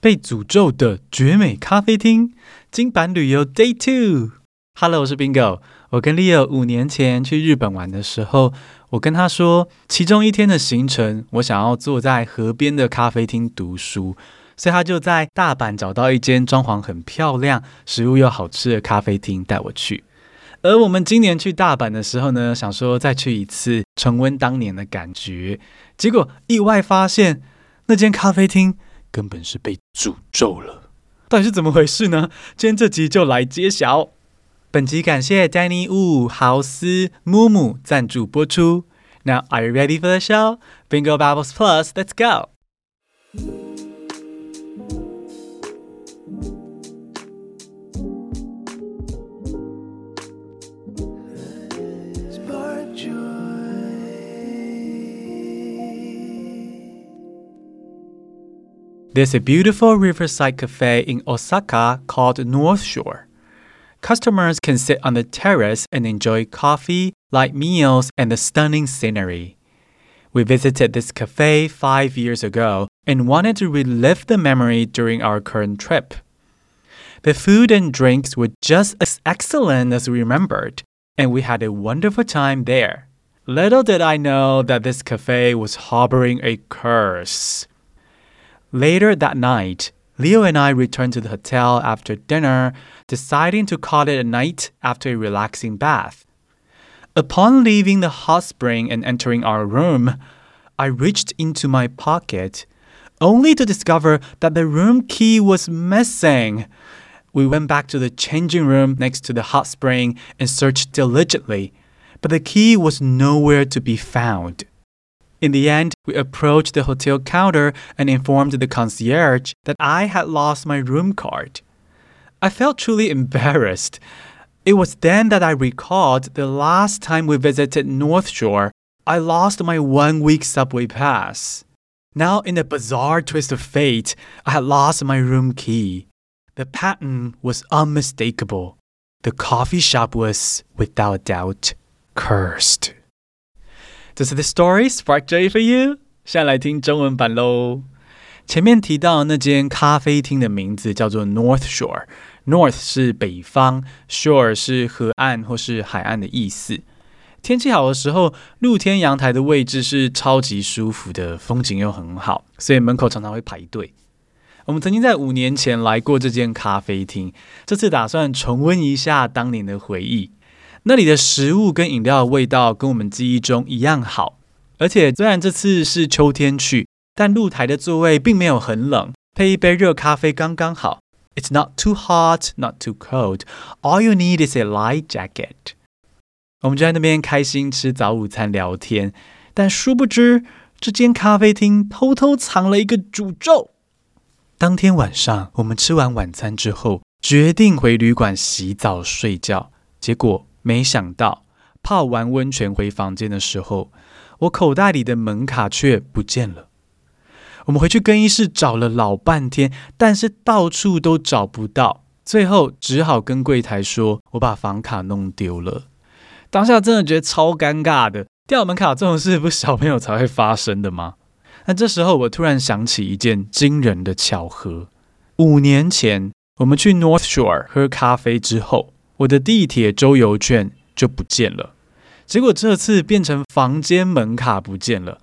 被诅咒的绝美咖啡厅金版旅游 Day Two。Hello，我是 Bingo。我跟 Leo 五年前去日本玩的时候，我跟他说，其中一天的行程，我想要坐在河边的咖啡厅读书，所以他就在大阪找到一间装潢很漂亮、食物又好吃的咖啡厅带我去。而我们今年去大阪的时候呢，想说再去一次，重温当年的感觉，结果意外发现那间咖啡厅。根本是被诅咒了，到底是怎么回事呢？今天这集就来揭晓。本集感谢 Danny Wu 豪斯木木赞助播出。Now are you ready for the show? Bingo Bubbles Plus, let's go. There's a beautiful riverside cafe in Osaka called North Shore. Customers can sit on the terrace and enjoy coffee, light meals, and the stunning scenery. We visited this cafe five years ago and wanted to relive the memory during our current trip. The food and drinks were just as excellent as we remembered, and we had a wonderful time there. Little did I know that this cafe was harboring a curse. Later that night, Leo and I returned to the hotel after dinner, deciding to call it a night after a relaxing bath. Upon leaving the hot spring and entering our room, I reached into my pocket, only to discover that the room key was missing. We went back to the changing room next to the hot spring and searched diligently, but the key was nowhere to be found. In the end, we approached the hotel counter and informed the concierge that I had lost my room card. I felt truly embarrassed. It was then that I recalled the last time we visited North Shore, I lost my one week subway pass. Now, in a bizarre twist of fate, I had lost my room key. The pattern was unmistakable. The coffee shop was, without doubt, cursed. 这是 The Story Spark Joy for You。现在来听中文版喽。前面提到那间咖啡厅的名字叫做 North Shore。North 是北方，Shore 是河岸或是海岸的意思。天气好的时候，露天阳台的位置是超级舒服的，风景又很好，所以门口常常会排队。我们曾经在五年前来过这间咖啡厅，这次打算重温一下当年的回忆。那里的食物跟饮料的味道跟我们记忆中一样好，而且虽然这次是秋天去，但露台的座位并没有很冷，配一杯热咖啡刚刚好。It's not too hot, not too cold. All you need is a light jacket. 我们就在那边开心吃早午餐聊天，但殊不知这间咖啡厅偷偷藏了一个诅咒。当天晚上，我们吃完晚餐之后，决定回旅馆洗澡睡觉，结果。没想到泡完温泉回房间的时候，我口袋里的门卡却不见了。我们回去更衣室找了老半天，但是到处都找不到，最后只好跟柜台说：“我把房卡弄丢了。”当下真的觉得超尴尬的，掉门卡这种事不是小朋友才会发生的吗？那这时候我突然想起一件惊人的巧合：五年前我们去 North Shore 喝咖啡之后。我的地铁周游券就不见了，结果这次变成房间门卡不见了。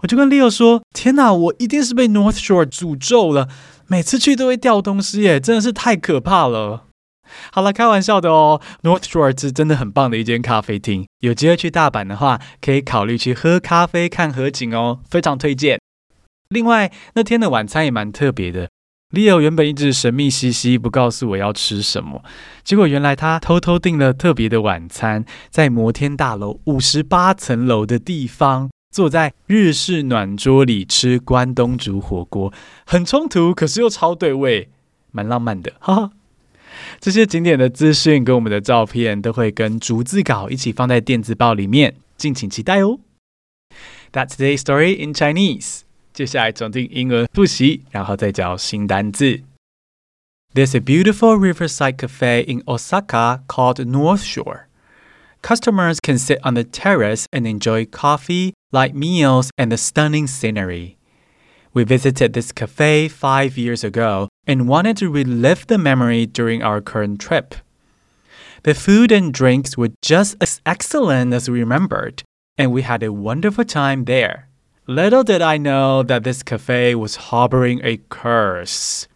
我就跟 Leo 说：“天哪，我一定是被 North Shore 诅咒了，每次去都会掉东西耶，真的是太可怕了。”好了，开玩笑的哦。North Shore 是真的很棒的一间咖啡厅，有机会去大阪的话，可以考虑去喝咖啡、看河景哦，非常推荐。另外，那天的晚餐也蛮特别的。Leo 原本一直神秘兮兮不告诉我要吃什么，结果原来他偷偷订了特别的晚餐，在摩天大楼五十八层楼的地方，坐在日式暖桌里吃关东煮火锅，很冲突，可是又超对味，蛮浪漫的，哈哈。这些景点的资讯跟我们的照片都会跟逐字稿一起放在电子报里面，敬请期待哦。That's today's story in Chinese. 接下来从听英文复习，然后再教新单字。There's a beautiful riverside cafe in Osaka called North Shore. Customers can sit on the terrace and enjoy coffee, light meals, and the stunning scenery. We visited this cafe five years ago and wanted to relive the memory during our current trip. The food and drinks were just as excellent as we remembered, and we had a wonderful time there. Little did I know that this cafe was harboring a curse.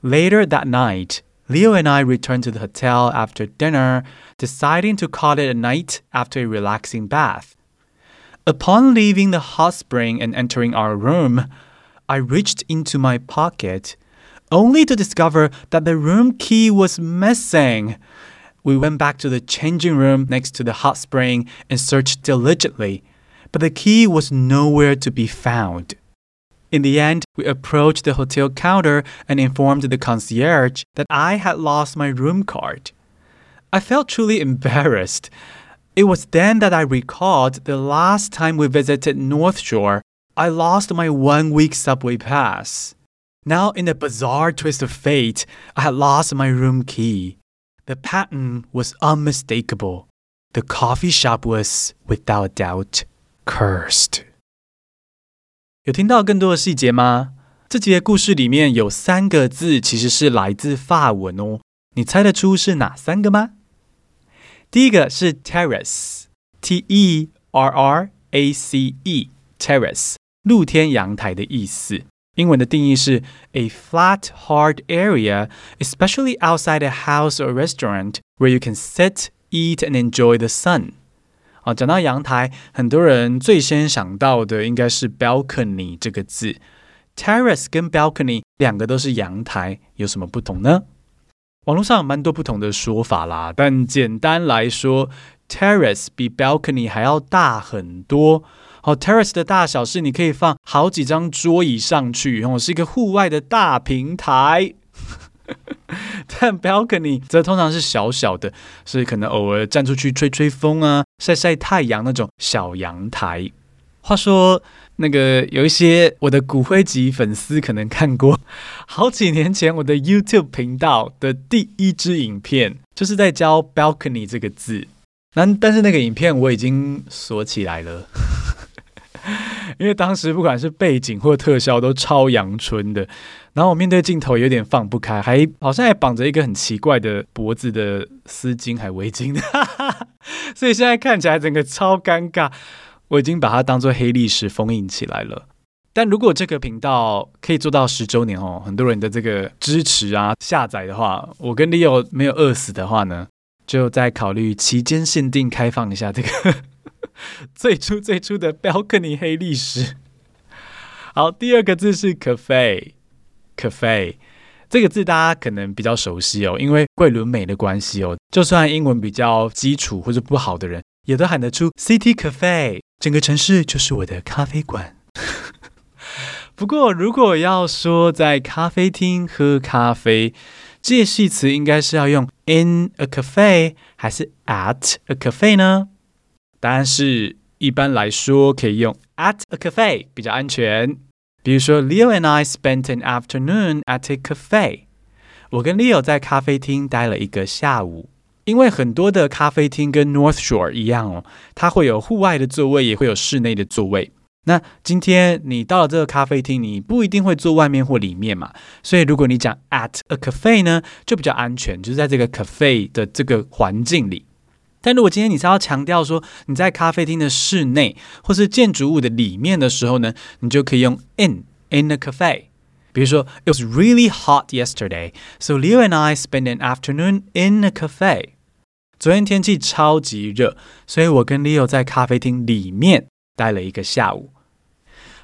Later that night, Leo and I returned to the hotel after dinner, deciding to call it a night after a relaxing bath. Upon leaving the hot spring and entering our room, I reached into my pocket, only to discover that the room key was missing. We went back to the changing room next to the hot spring and searched diligently, but the key was nowhere to be found. In the end, we approached the hotel counter and informed the concierge that I had lost my room card. I felt truly embarrassed. It was then that I recalled the last time we visited North Shore, I lost my one week subway pass. Now, in a bizarre twist of fate, I had lost my room key. The pattern was unmistakable. The coffee shop was, without doubt, cursed. 有听到更多的细节吗？这集的故事里面有三个字，其实是来自法文哦。你猜得出是哪三个吗？第一个是 terrace，T E R R A C E，terrace，露天阳台的意思。英文的定义是 a flat, hard area, especially outside a house or restaurant, where you can sit, eat, and enjoy the sun. 啊，讲到阳台，很多人最先想到的应该是 balcony 这个字。terrace 跟 balcony 两个都是阳台，有什么不同呢？网络上有蛮多不同的说法啦，但简单来说，terrace 比 balcony 还要大很多。好，terrace 的大小是你可以放好几张桌椅上去，哦，是一个户外的大平台。但 balcony 则通常是小小的，所以可能偶尔站出去吹吹风啊，晒晒太阳那种小阳台。话说。那个有一些我的骨灰级粉丝可能看过，好几年前我的 YouTube 频道的第一支影片，就是在教 balcony 这个字。但但是那个影片我已经锁起来了，因为当时不管是背景或特效都超阳春的，然后我面对镜头有点放不开，还好像还绑着一个很奇怪的脖子的丝巾还围巾，所以现在看起来整个超尴尬。我已经把它当做黑历史封印起来了。但如果这个频道可以做到十周年哦，很多人的这个支持啊、下载的话，我跟 Leo 没有饿死的话呢，就再考虑期间限定开放一下这个 最初最初的 balcony 黑历史。好，第二个字是 cafe，cafe 这个字大家可能比较熟悉哦，因为桂纶镁的关系哦，就算英文比较基础或者不好的人，也都喊得出 City Cafe。整个城市就是我的咖啡馆。不过，如果要说在咖啡厅喝咖啡，这些系词应该是要用 in a cafe 还是 at a cafe 呢？答案是一般来说可以用 at a cafe 比较安全。比如说，Leo and I spent an afternoon at a cafe。我跟 Leo 在咖啡厅待了一个下午。因为很多的咖啡厅跟 North Shore 一样哦，它会有户外的座位，也会有室内的座位。那今天你到了这个咖啡厅，你不一定会坐外面或里面嘛，所以如果你讲 at a cafe 呢，就比较安全，就是在这个 cafe 的这个环境里。但如果今天你是要强调说你在咖啡厅的室内或是建筑物的里面的时候呢，你就可以用 in in a cafe。比如说，It was really hot yesterday, so Leo and I spent an afternoon in a cafe. 昨天天气超级热，所以我跟 Leo 在咖啡厅里面待了一个下午。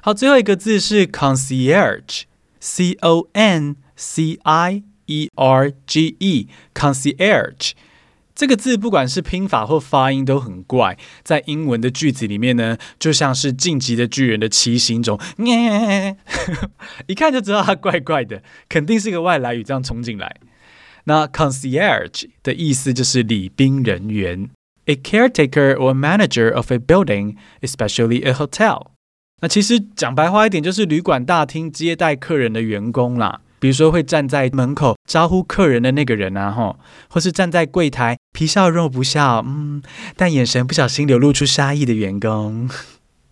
好，最后一个字是 concierge，C O N C I E R G E，concierge。这个字不管是拼法或发音都很怪，在英文的句子里面呢，就像是晋级的巨人的骑行种，一看就知道它怪怪的，肯定是个外来语这样冲进来。那 concierge 的意思就是礼宾人员，a caretaker or manager of a building, especially a hotel。那其实讲白话一点，就是旅馆大厅接待客人的员工啦。比如说会站在门口招呼客人的那个人啊，吼，或是站在柜台皮笑肉不笑，嗯，但眼神不小心流露出杀意的员工。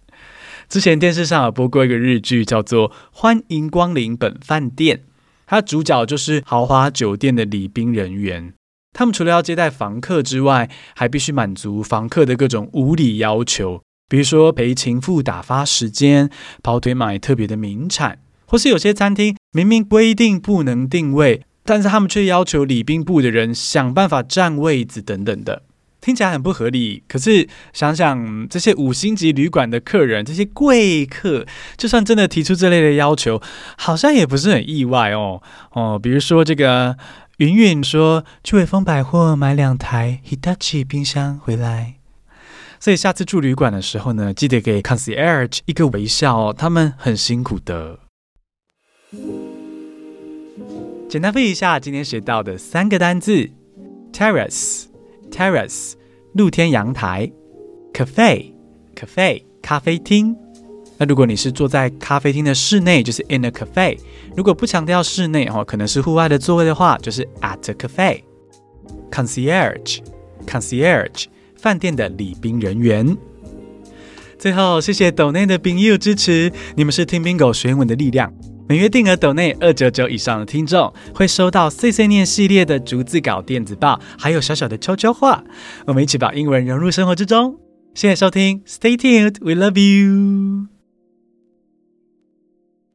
之前电视上有播过一个日剧，叫做《欢迎光临本饭店》，它主角就是豪华酒店的礼宾人员。他们除了要接待房客之外，还必须满足房客的各种无理要求，比如说陪情妇打发时间、跑腿买特别的名产，或是有些餐厅明明规定不能定位，但是他们却要求礼宾部的人想办法占位子等等的。听起来很不合理，可是想想这些五星级旅馆的客人，这些贵客，就算真的提出这类的要求，好像也不是很意外哦。哦，比如说这个云云说去伟丰百货买两台 Hitachi 冰箱回来，所以下次住旅馆的时候呢，记得给 concierge 一个微笑哦，他们很辛苦的。简单背一下今天学到的三个单字：terrace。Terrace，露天阳台；cafe，cafe，咖啡厅。那如果你是坐在咖啡厅的室内，就是 in a cafe；如果不强调室内哦，可能是户外的座位的话，就是 at a cafe。Concierge，concierge，饭店的礼宾人员。最后，谢谢斗内的朋友支持，你们是听 Bingo 学英文的力量。每月定额抖内二九九以上的听众会收到碎碎念系列的逐字稿电子报，还有小小的悄悄话。我们一起把英文融入生活之中。谢谢收听，Stay tuned，We love you。